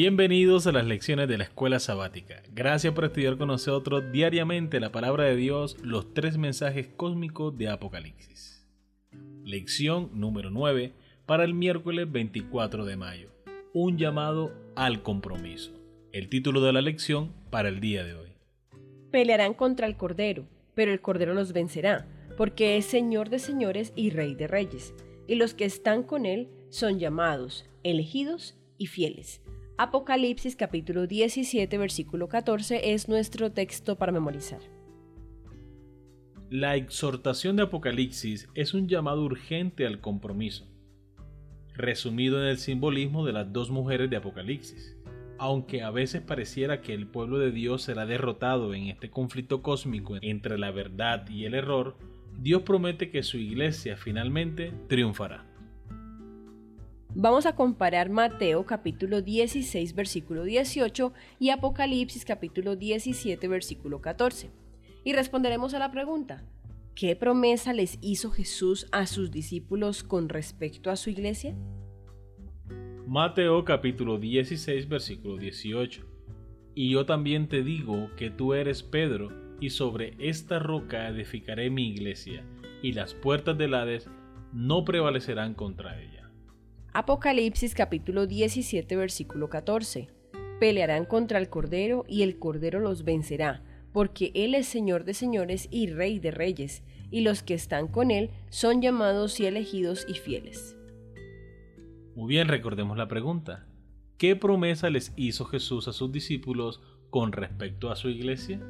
Bienvenidos a las lecciones de la escuela sabática. Gracias por estudiar con nosotros diariamente la palabra de Dios, los tres mensajes cósmicos de Apocalipsis. Lección número 9 para el miércoles 24 de mayo. Un llamado al compromiso. El título de la lección para el día de hoy. Pelearán contra el Cordero, pero el Cordero los vencerá, porque es Señor de señores y Rey de reyes, y los que están con él son llamados, elegidos y fieles. Apocalipsis capítulo 17 versículo 14 es nuestro texto para memorizar. La exhortación de Apocalipsis es un llamado urgente al compromiso, resumido en el simbolismo de las dos mujeres de Apocalipsis. Aunque a veces pareciera que el pueblo de Dios será derrotado en este conflicto cósmico entre la verdad y el error, Dios promete que su iglesia finalmente triunfará. Vamos a comparar Mateo capítulo 16 versículo 18 y Apocalipsis capítulo 17 versículo 14. Y responderemos a la pregunta, ¿qué promesa les hizo Jesús a sus discípulos con respecto a su iglesia? Mateo capítulo 16 versículo 18. Y yo también te digo que tú eres Pedro, y sobre esta roca edificaré mi iglesia, y las puertas del Hades no prevalecerán contra ella. Apocalipsis capítulo 17 versículo 14. Pelearán contra el Cordero y el Cordero los vencerá, porque Él es Señor de señores y Rey de reyes, y los que están con Él son llamados y elegidos y fieles. Muy bien, recordemos la pregunta. ¿Qué promesa les hizo Jesús a sus discípulos con respecto a su iglesia?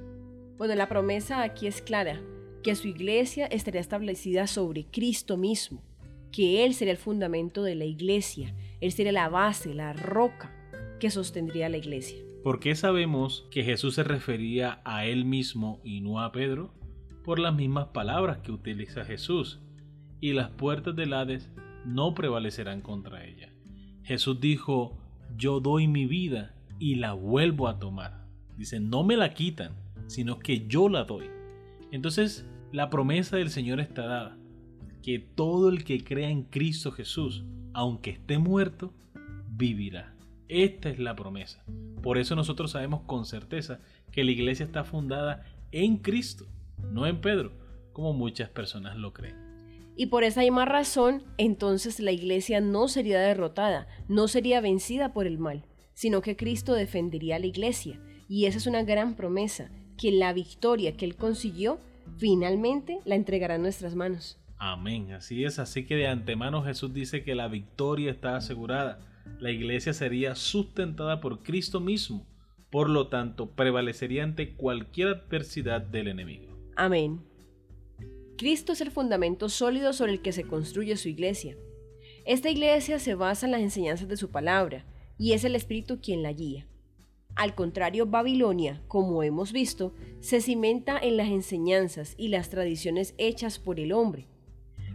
Bueno, la promesa aquí es clara, que su iglesia estaría establecida sobre Cristo mismo que Él sería el fundamento de la iglesia, Él sería la base, la roca que sostendría la iglesia. ¿Por qué sabemos que Jesús se refería a Él mismo y no a Pedro? Por las mismas palabras que utiliza Jesús, y las puertas del Hades no prevalecerán contra ella. Jesús dijo, yo doy mi vida y la vuelvo a tomar. Dice, no me la quitan, sino que yo la doy. Entonces, la promesa del Señor está dada que todo el que crea en Cristo Jesús, aunque esté muerto, vivirá. Esta es la promesa. Por eso nosotros sabemos con certeza que la iglesia está fundada en Cristo, no en Pedro, como muchas personas lo creen. Y por esa misma razón, entonces la iglesia no sería derrotada, no sería vencida por el mal, sino que Cristo defendería a la iglesia. Y esa es una gran promesa, que la victoria que Él consiguió, finalmente la entregará en nuestras manos. Amén, así es, así que de antemano Jesús dice que la victoria está asegurada. La iglesia sería sustentada por Cristo mismo, por lo tanto prevalecería ante cualquier adversidad del enemigo. Amén. Cristo es el fundamento sólido sobre el que se construye su iglesia. Esta iglesia se basa en las enseñanzas de su palabra, y es el Espíritu quien la guía. Al contrario, Babilonia, como hemos visto, se cimenta en las enseñanzas y las tradiciones hechas por el hombre,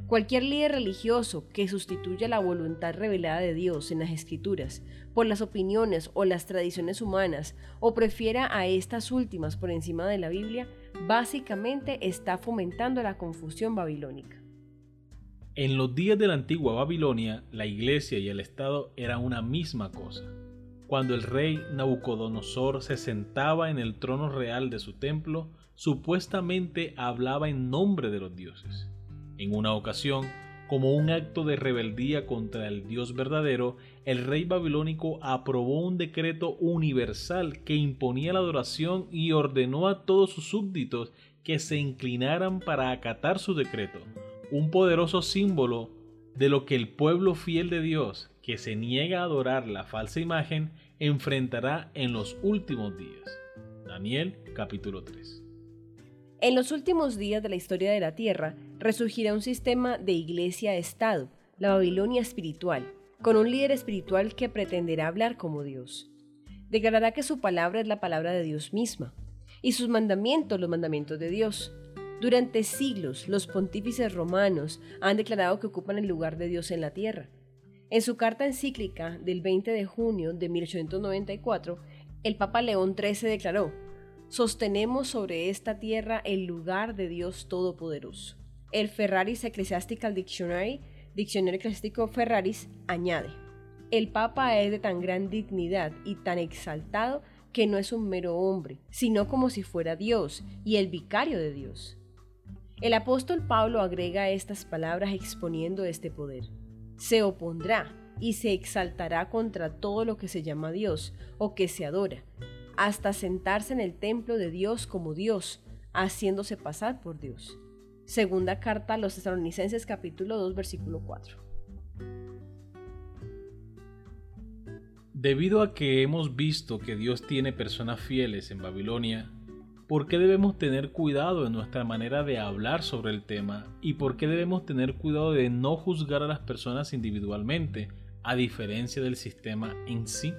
Cualquier líder religioso que sustituya la voluntad revelada de Dios en las escrituras por las opiniones o las tradiciones humanas o prefiera a estas últimas por encima de la Biblia, básicamente está fomentando la confusión babilónica. En los días de la antigua Babilonia, la iglesia y el Estado eran una misma cosa. Cuando el rey Nabucodonosor se sentaba en el trono real de su templo, supuestamente hablaba en nombre de los dioses. En una ocasión, como un acto de rebeldía contra el Dios verdadero, el rey babilónico aprobó un decreto universal que imponía la adoración y ordenó a todos sus súbditos que se inclinaran para acatar su decreto, un poderoso símbolo de lo que el pueblo fiel de Dios, que se niega a adorar la falsa imagen, enfrentará en los últimos días. Daniel capítulo 3. En los últimos días de la historia de la Tierra resurgirá un sistema de iglesia-estado, la Babilonia espiritual, con un líder espiritual que pretenderá hablar como Dios. Declarará que su palabra es la palabra de Dios misma y sus mandamientos los mandamientos de Dios. Durante siglos, los pontífices romanos han declarado que ocupan el lugar de Dios en la tierra. En su carta encíclica del 20 de junio de 1894, el Papa León XIII declaró, sostenemos sobre esta tierra el lugar de Dios Todopoderoso. El Ferraris Ecclesiastical Dictionary, Diccionario Eclesiástico Ferraris, añade, el Papa es de tan gran dignidad y tan exaltado que no es un mero hombre, sino como si fuera Dios y el vicario de Dios. El apóstol Pablo agrega estas palabras exponiendo este poder. Se opondrá y se exaltará contra todo lo que se llama Dios o que se adora, hasta sentarse en el templo de Dios como Dios, haciéndose pasar por Dios. Segunda carta a los tesalonicenses capítulo 2 versículo 4. Debido a que hemos visto que Dios tiene personas fieles en Babilonia, ¿por qué debemos tener cuidado en nuestra manera de hablar sobre el tema? ¿Y por qué debemos tener cuidado de no juzgar a las personas individualmente, a diferencia del sistema en sí?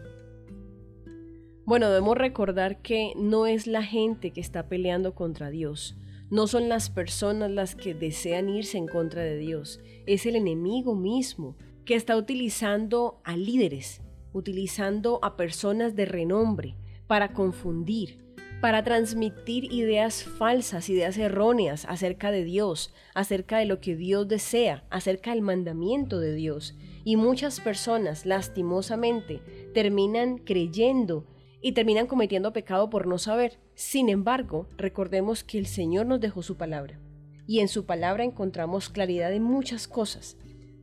Bueno, debemos recordar que no es la gente que está peleando contra Dios, no son las personas las que desean irse en contra de Dios, es el enemigo mismo que está utilizando a líderes, utilizando a personas de renombre para confundir, para transmitir ideas falsas, ideas erróneas acerca de Dios, acerca de lo que Dios desea, acerca del mandamiento de Dios. Y muchas personas, lastimosamente, terminan creyendo y terminan cometiendo pecado por no saber. Sin embargo, recordemos que el Señor nos dejó su palabra y en su palabra encontramos claridad en muchas cosas.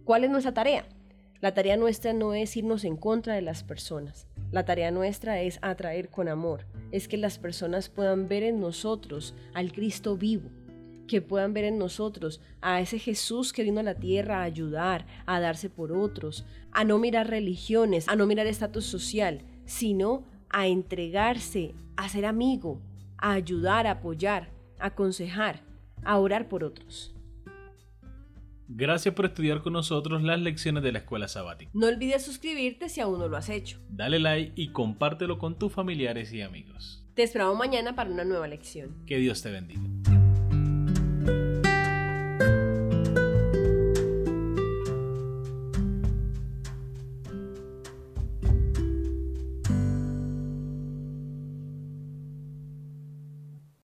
¿Cuál es nuestra tarea? La tarea nuestra no es irnos en contra de las personas. La tarea nuestra es atraer con amor, es que las personas puedan ver en nosotros al Cristo vivo, que puedan ver en nosotros a ese Jesús que vino a la tierra a ayudar, a darse por otros, a no mirar religiones, a no mirar estatus social, sino a entregarse, a ser amigo, a ayudar, a apoyar, a aconsejar, a orar por otros. Gracias por estudiar con nosotros las lecciones de la escuela sabática. No olvides suscribirte si aún no lo has hecho. Dale like y compártelo con tus familiares y amigos. Te esperamos mañana para una nueva lección. Que Dios te bendiga.